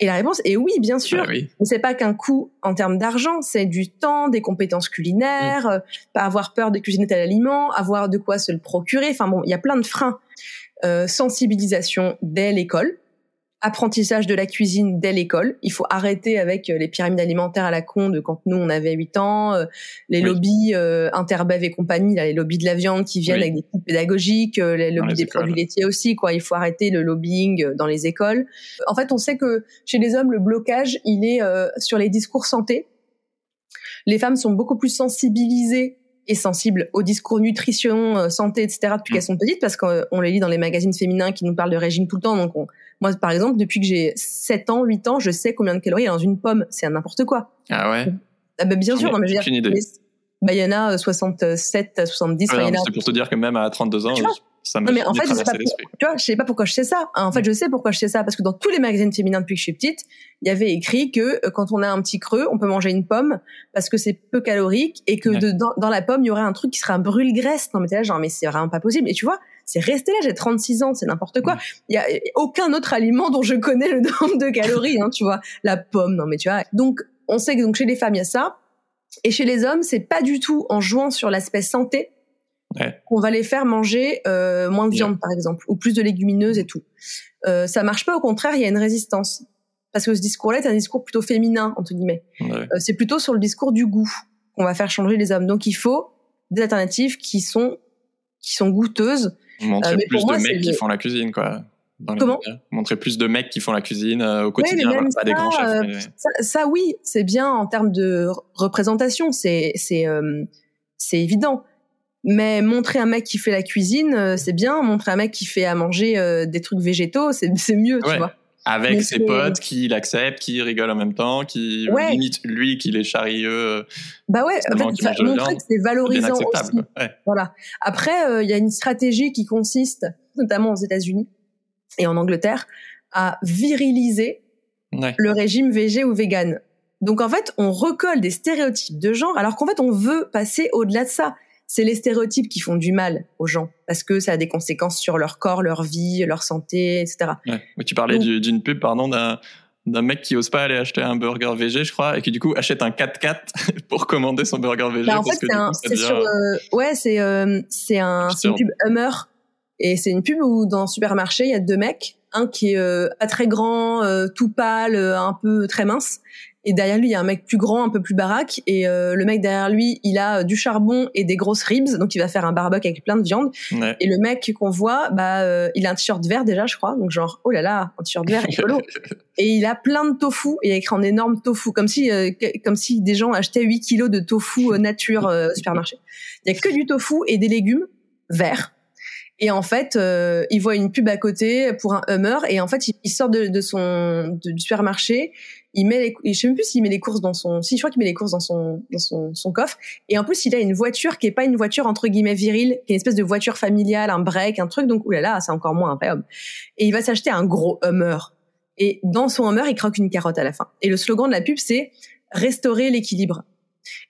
et la réponse est oui, bien sûr. Ah Mais c'est pas qu'un coût en termes d'argent, c'est du temps, des compétences culinaires, euh, pas avoir peur de cuisiner tel aliment, avoir de quoi se le procurer. Enfin bon, il y a plein de freins. Euh, sensibilisation dès l'école, apprentissage de la cuisine dès l'école. Il faut arrêter avec euh, les pyramides alimentaires à la con de quand nous on avait 8 ans, euh, les lobbies euh, Interbev et compagnie, là, les lobbies de la viande qui viennent avec des coûts pédagogiques, les lobbies des produits laitiers aussi quoi. Il faut arrêter le lobbying dans les écoles. En fait, on sait que chez les hommes le blocage, il est sur les discours santé. Les femmes sont beaucoup plus sensibilisées et sensibles au discours nutrition, euh, santé, etc. depuis Mm. qu'elles sont petites, parce qu'on les lit dans les magazines féminins qui nous parlent de régime tout le temps. Donc, on- moi, par exemple, depuis que j'ai 7 ans, 8 ans, je sais combien de calories il y a dans une pomme. C'est un n'importe quoi. Ah ouais. Ah bah, bien sûr, non, mais je veux dire, bah, il y en a euh, 67 à 70. Ouais, enfin, il y non, en a- c'est pour te dire que même à 32 ans, vois ça m'a en fait, je sais pas l'esprit. tu vois, je sais pas pourquoi je sais ça. En fait, je sais pourquoi je sais ça parce que dans tous les magazines féminins depuis que je suis petite, il y avait écrit que euh, quand on a un petit creux, on peut manger une pomme parce que c'est peu calorique et que Ouais. dans la pomme, il y aurait un truc qui serait un brûle-graisse. Non, mais t'es là, genre, mais c'est vraiment pas possible. Et tu vois, c'est resté là, j'ai 36 ans, c'est n'importe quoi. Ouais. Il y a aucun autre aliment dont je connais le nombre de calories, hein, tu vois. La pomme, non, mais tu vois. Donc, on sait que donc chez les femmes, il y a ça. Et chez les hommes, c'est pas du tout en jouant sur l'aspect santé Ouais. qu'on va les faire manger euh, moins de viande, par exemple, ou plus de légumineuses et tout. Euh, ça marche pas, au contraire, il y a une résistance. Parce que ce discours-là est un discours plutôt féminin, entre guillemets. Ouais. Euh, c'est plutôt sur le discours du goût qu'on va faire changer les hommes. Donc il faut des alternatives qui sont qui sont goûteuses. Montrer Euh, mais plus pour de mecs qui le- font la cuisine, quoi. dans Comment. Montrer plus de mecs qui font la cuisine euh, au quotidien, des grands chefs. euh, mais- Ça, ça, oui, c'est bien en termes de représentation, c'est c'est euh, c'est évident. Mais montrer un mec qui fait la cuisine, euh, c'est bien. Montrer un mec qui fait à manger euh, des trucs végétaux, c'est c'est mieux, tu vois. Avec Mais ses potes qui l'acceptent, qui rigolent en même temps, qui Ouais. limite lui qui les charrieux, euh, Bah ouais, en fait, montrer que c'est valorisant aussi. Ouais. Voilà. Après, euh, il y a une stratégie qui consiste, notamment aux États-Unis et en Angleterre, à viriliser le régime végé ou vegan. Donc en fait, on recolle des stéréotypes de genre, alors qu'en fait, on veut passer au-delà de ça. C'est les stéréotypes qui font du mal aux gens, parce que ça a des conséquences sur leur corps, leur vie, leur santé, etc. Ouais. Mais tu parlais du- d'une pub, pardon, d'un d'un mec qui ose pas aller acheter un burger VG, je crois, et qui du coup achète un 4x4 pour commander son burger VG. Bah, en fait, c'est sur, euh, ouais, c'est, euh, c'est un, une pub Hummer. Et c'est une pub où dans le supermarché, il y a deux mecs. Un qui est euh, pas très grand, euh, tout pâle, euh, un peu très mince. Et derrière lui, il y a un mec plus grand, un peu plus baraque. Et euh, le mec derrière lui, il a euh, du charbon et des grosses ribs. Donc il va faire un barbecue avec plein de viande. Ouais. Et le mec qu'on voit, bah, euh, il a un t-shirt vert déjà, je crois. Donc genre, oh là là, un t-shirt vert écolo. et il a plein de tofu. Et il y a écrit en énorme tofu, comme si, euh, comme si des gens achetaient 8 kilos de tofu nature euh, au supermarché. Il y a que du tofu et des légumes verts. Et en fait, euh, il voit une pub à côté pour un Hummer. Et en fait, il, sort de, son du supermarché. Il met, les, je sais même plus s'il met les courses dans son, si je crois qu'il met les courses dans son dans son, son coffre. Et en plus, il a une voiture qui est pas une voiture entre guillemets virile, qui est une espèce de voiture familiale, un break, un truc. Donc, oulala, c'est encore moins homme. Et il va s'acheter un gros Hummer. Et dans son Hummer, il croque une carotte à la fin. Et le slogan de la pub, c'est restaurer l'équilibre.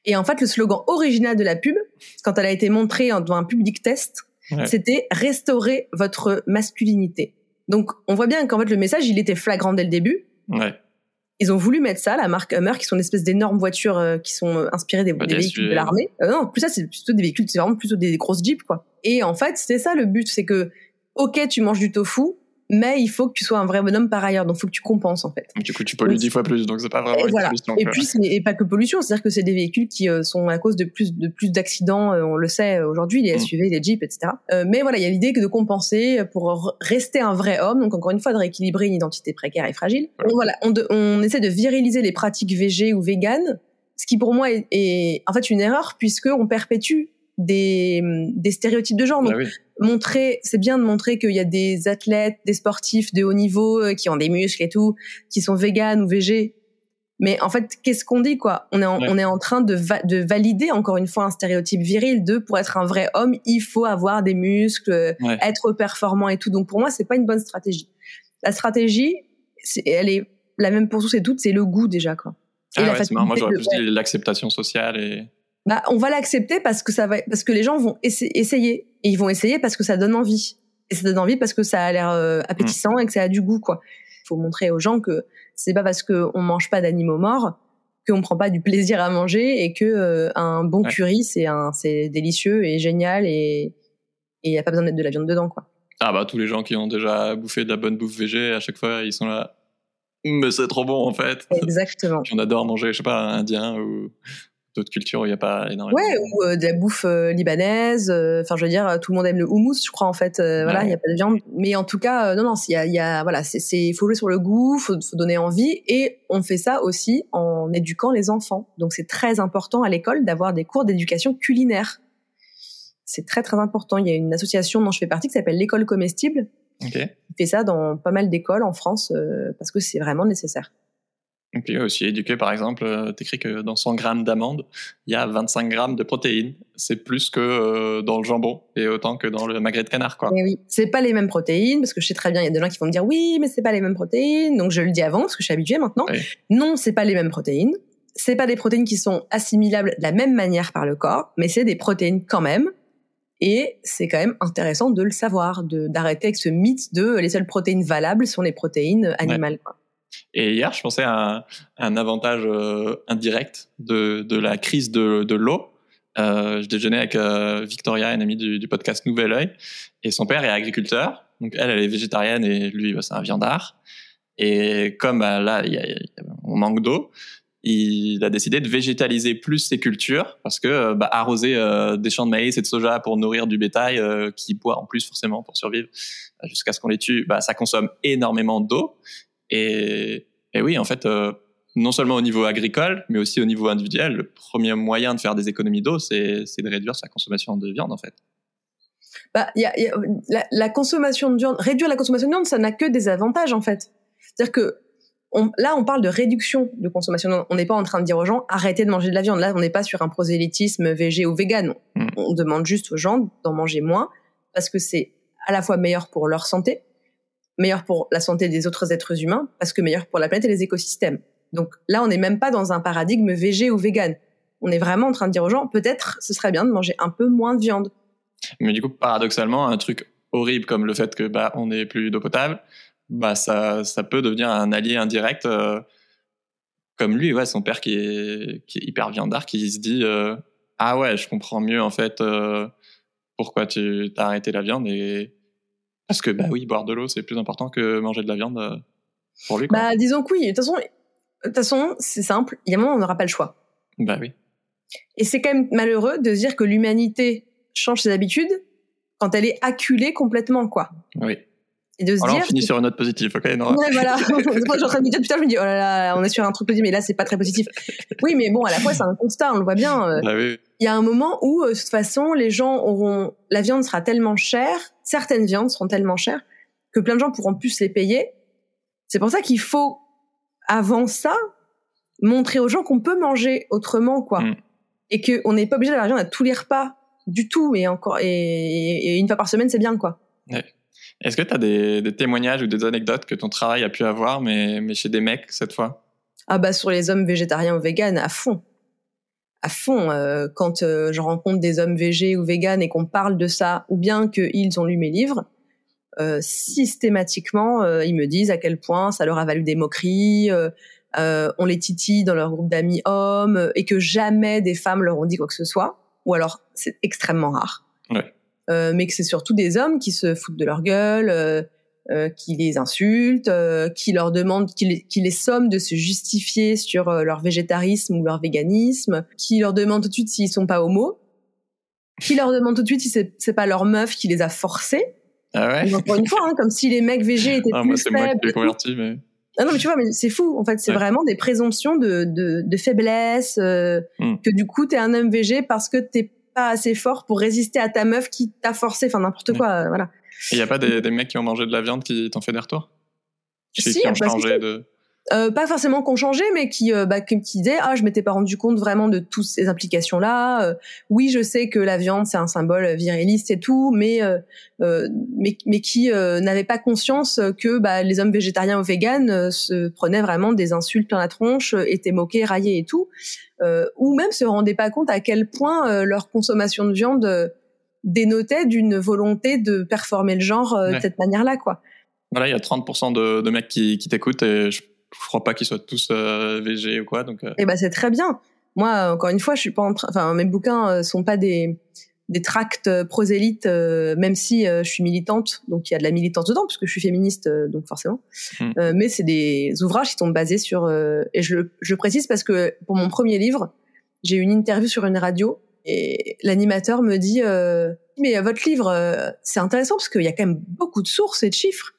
Et en fait, le slogan original de la pub, quand elle a été montrée en- dans un public test, Ouais. c'était restaurer votre masculinité. Donc, on voit bien qu'en fait, le message, il était flagrant dès le début. Ouais. Ils ont voulu mettre ça, la marque Hummer, qui sont une espèce d'énormes voitures euh, qui sont euh, inspirées des, Bah, des des véhicules de l'armée. Euh, non, plus ça, c'est plutôt des véhicules, c'est vraiment plutôt des grosses jeeps, quoi. Et en fait, c'est ça le but, c'est que, ok, tu manges du tofu, mais il faut que tu sois un vrai bonhomme par ailleurs, donc il faut que tu compenses, en fait. Du coup, tu pollues dix fois plus, donc c'est pas vraiment Et une voilà. Et puis, et pas que pollution, c'est-à-dire que c'est des véhicules qui euh, sont à cause de plus de plus d'accidents, euh, on le sait euh, aujourd'hui, les Mm. SUV, les Jeeps, etc. Euh, mais voilà, il y a l'idée que de compenser pour rester un vrai homme, donc encore une fois de rééquilibrer une identité précaire et fragile. Ouais. Donc voilà, on, de- on essaie de viriliser les pratiques végé ou véganes, ce qui pour moi est, est en fait une erreur puisque on perpétue des, des stéréotypes de genre. Donc, Bah oui. montrer, c'est bien de montrer qu'il y a des athlètes, des sportifs de haut niveau euh, qui ont des muscles et tout, qui sont véganes ou végés. Mais en fait, qu'est-ce qu'on dit quoi? On est en, Ouais. on est en train de, va- de valider encore une fois un stéréotype viril de pour être un vrai homme, il faut avoir des muscles, Ouais. être performant et tout. Donc pour moi, c'est pas une bonne stratégie. La stratégie, elle est la même pour tous et toutes, c'est le goût déjà quoi. Et Ah ouais, marrant. Moi, j'aurais plus dit l'acceptation sociale et. Bah, on va l'accepter parce que ça va, parce que les gens vont essa- essayer et ils vont essayer parce que ça donne envie et ça donne envie parce que ça a l'air euh, appétissant et que ça a du goût quoi. Il faut montrer aux gens que c'est pas parce que on mange pas d'animaux morts qu'on prend pas du plaisir à manger et que euh, un bon Ouais. curry c'est un c'est délicieux et génial et et y a pas besoin d'être de la viande dedans quoi. Ah bah tous les gens qui ont déjà bouffé de la bonne bouffe végé, à chaque fois ils sont là. Mais c'est trop bon en fait. Exactement. On adore manger, je sais pas, indien ou d'autres cultures où il n'y a pas énormément. Ouais, ou euh, de la bouffe euh, libanaise. euh, Enfin, je veux dire, tout le monde aime le houmous, je crois en fait. euh, Voilà, il n'y a pas de viande. Mais en tout cas, euh, non, non, il y a, y a, voilà, c'est, c'est, il faut jouer sur le goût, faut, faut donner envie, et on fait ça aussi en éduquant les enfants. Donc, c'est très important à l'école d'avoir des cours d'éducation culinaire. C'est très très important. Il y a une association dont je fais partie qui s'appelle l'école comestible. Ok. qui fait ça dans pas mal d'écoles en France euh, parce que c'est vraiment nécessaire. Et puis aussi éduquer, par exemple, euh, t'écris que dans 100 grammes d'amandes, il y a 25 grammes de protéines. C'est plus que euh, dans le jambon et autant que dans le magret de canard, quoi. Mais oui, c'est pas les mêmes protéines parce que je sais très bien, il y a des gens qui vont me dire oui, mais c'est pas les mêmes protéines. Donc je le dis avant parce que je suis habituée maintenant. Oui. Non, c'est pas les mêmes protéines. C'est pas des protéines qui sont assimilables de la même manière par le corps, mais c'est des protéines quand même. Et c'est quand même intéressant de le savoir, d'arrêter avec ce mythe de les seules protéines valables sont les protéines animales. Et hier, je pensais à un, avantage euh, indirect de, la crise de, l'eau. Euh, je déjeunais avec euh, Victoria, une amie du, podcast Nouvel Oeil, et son père est agriculteur. Donc elle, elle est végétarienne et lui, bah, c'est un viandard. Et comme bah, là, on manque d'eau, il a décidé de végétaliser plus ses cultures parce que bah, arroser des champs de maïs et de soja pour nourrir du bétail qui boit en plus forcément pour survivre jusqu'à ce qu'on les tue, ça consomme énormément d'eau. Et, et oui, en fait, euh, non seulement au niveau agricole, mais aussi au niveau individuel, le premier moyen de faire des économies d'eau, c'est de réduire sa consommation de viande, en fait. Bah, il y a, il y a- la, la consommation de viande, réduire la consommation de viande, ça n'a que des avantages en fait. C'est-à-dire que on, là, on parle de réduction de consommation. de viande. On n'est pas en train de dire aux gens arrêtez de manger de la viande. Là, on n'est pas sur un prosélytisme végé ou vegan. Mm. On demande juste aux gens d'en manger moins parce que c'est à la fois meilleur pour leur santé, meilleur pour la santé des autres êtres humains, parce que meilleur pour la planète et les écosystèmes. Donc là, on n'est même pas dans un paradigme végé ou vegan. On est vraiment en train de dire aux gens peut-être ce serait bien de manger un peu moins de viande. Mais du coup, paradoxalement, un truc horrible comme le fait que bah on n'ait plus d'eau potable, bah ça ça peut devenir un allié indirect. euh, comme lui, ouais, son père qui est qui est hyper viandard, qui se dit euh, ah ouais, je comprends mieux en fait euh, pourquoi tu as arrêté la viande et parce que bah oui, boire de l'eau c'est plus important que manger de la viande euh, pour lui. Quoi. Bah, disons que oui. De toute façon, de toute façon, c'est simple. Il y a un moment, on n'aura pas le choix. Bah oui. Et c'est quand même malheureux de se dire que l'humanité change ses habitudes quand elle est acculée complètement, quoi. Oui. Et de se Alors on dire. finit sur une note positive, ok Nora Ouais, voilà. Que je suis en train de me dire, putain, je me dis, oh là là, on est sur un truc positif, mais là, c'est pas très positif. Oui, mais bon, à la fois, c'est un constat, on le voit bien. Bah oui. Il y a un moment où, euh, de toute façon, les gens auront, la viande sera tellement chère, certaines viandes seront tellement chères, que plein de gens pourront plus les payer. C'est pour ça qu'il faut, avant ça, montrer aux gens qu'on peut manger autrement, quoi. Mm. Et qu'on n'est pas obligé d'avoir la viande à tous les repas, du tout, et encore, et, et une fois par semaine, c'est bien, quoi. Est-ce que tu as des, des témoignages ou des anecdotes que ton travail a pu avoir, mais, mais chez des mecs cette fois? Ah bah sur les hommes végétariens ou véganes, à fond. À fond. euh, quand euh, je rencontre des hommes végés ou véganes et qu'on parle de ça, ou bien qu'ils ont lu mes livres, euh, systématiquement, euh, ils me disent à quel point ça leur a valu des moqueries, euh, euh, on les titille dans leur groupe d'amis hommes, et que jamais des femmes leur ont dit quoi que ce soit, ou alors c'est extrêmement rare. Ouais. Euh, mais que c'est surtout des hommes qui se foutent de leur gueule, euh, qui les insultent, euh, qui leur demandent, qui les, qui les somment de se justifier sur euh, leur végétarisme ou leur véganisme, qui leur demandent tout de suite s'ils sont pas homo, qui leur demandent tout de suite si c'est c'est pas leur meuf qui les a forcés. Ah ouais? Encore une fois, hein, comme si les mecs végés étaient Ah, plus Moi, c'est moi qui faibles. converti, mais. Ah non, mais tu vois, mais c'est fou. En fait, c'est Ouais. vraiment des présomptions de, de, de faiblesse, euh, Hmm. que du coup, t'es un homme végé parce que t'es pas assez fort pour résister à ta meuf qui t'a forcé, enfin n'importe quoi, euh, voilà. Il n'y a pas des, des mecs qui ont mangé de la viande qui t'ont fait des retours? Qui, Si, qui ont changé de. Euh, pas forcément qu'on changeait, mais qui, euh, bah, qui, disaient ah je m'étais pas rendu compte vraiment de toutes ces implications là. oui, je sais que la viande c'est un symbole viriliste et tout, mais euh, euh, mais, mais qui euh, n'avaient pas conscience que bah, les hommes végétariens ou véganes euh, se prenaient vraiment des insultes plein la tronche, euh, étaient moqués, raillés et tout, euh, ou même se rendaient pas compte à quel point euh, leur consommation de viande euh, dénotait d'une volonté de performer le genre euh, Ouais. de cette manière-là, quoi. Voilà, il y a 30% de, de mecs qui, qui t'écoutent et je, crois pas qu'ils soient tous euh, VG ou quoi. Donc, euh, Et ben c'est très bien. Moi, encore une fois, je suis pas en train. Enfin, mes bouquins euh, sont pas des des tracts euh, prosélytes, euh, même si euh, je suis militante, donc il y a de la militance dedans, puisque je suis féministe, euh, donc forcément. Mm. Euh, mais c'est des ouvrages qui sont basés sur. euh, et je le je le précise parce que pour mon premier livre, j'ai eu une interview sur une radio et l'animateur me dit euh, mais votre livre euh, c'est intéressant parce qu'il y a quand même beaucoup de sources et de chiffres.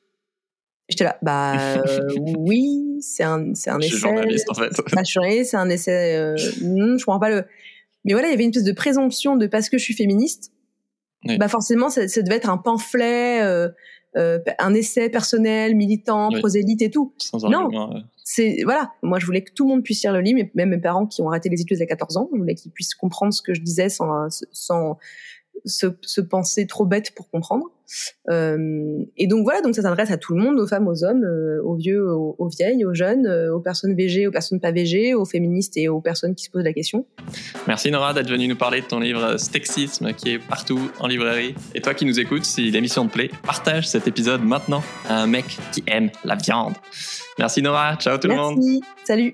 J'étais là bah euh, oui c'est un c'est un Je suis essai. journaliste en fait. C'est un essai. Euh, hmm, je comprends pas le. Mais voilà, il y avait une espèce de présomption de parce que je suis féministe. Oui. Bah forcément, ça, ça devait être un pamphlet, euh, euh, un essai personnel, militant, Oui. prosélyte et tout. Sans Non. argument. C'est voilà. Moi, je voulais que tout le monde puisse lire le livre, même mes parents qui ont arrêté les études à 14 ans, je voulais qu'ils puissent comprendre ce que je disais sans sans se, se penser trop bête pour comprendre. Euh, et donc voilà, donc ça s'adresse à tout le monde, aux femmes, aux hommes, euh, aux vieux, aux, aux vieilles, aux jeunes, euh, aux personnes VG, aux personnes pas VG, aux féministes et aux personnes qui se posent la question. Merci Nora d'être venue nous parler de ton livre Stexisme qui est partout en librairie. Et toi qui nous écoutes, si l'émission te plaît, partage cet épisode maintenant à un mec qui aime la viande. Merci Nora, ciao tout le monde. Merci. Salut.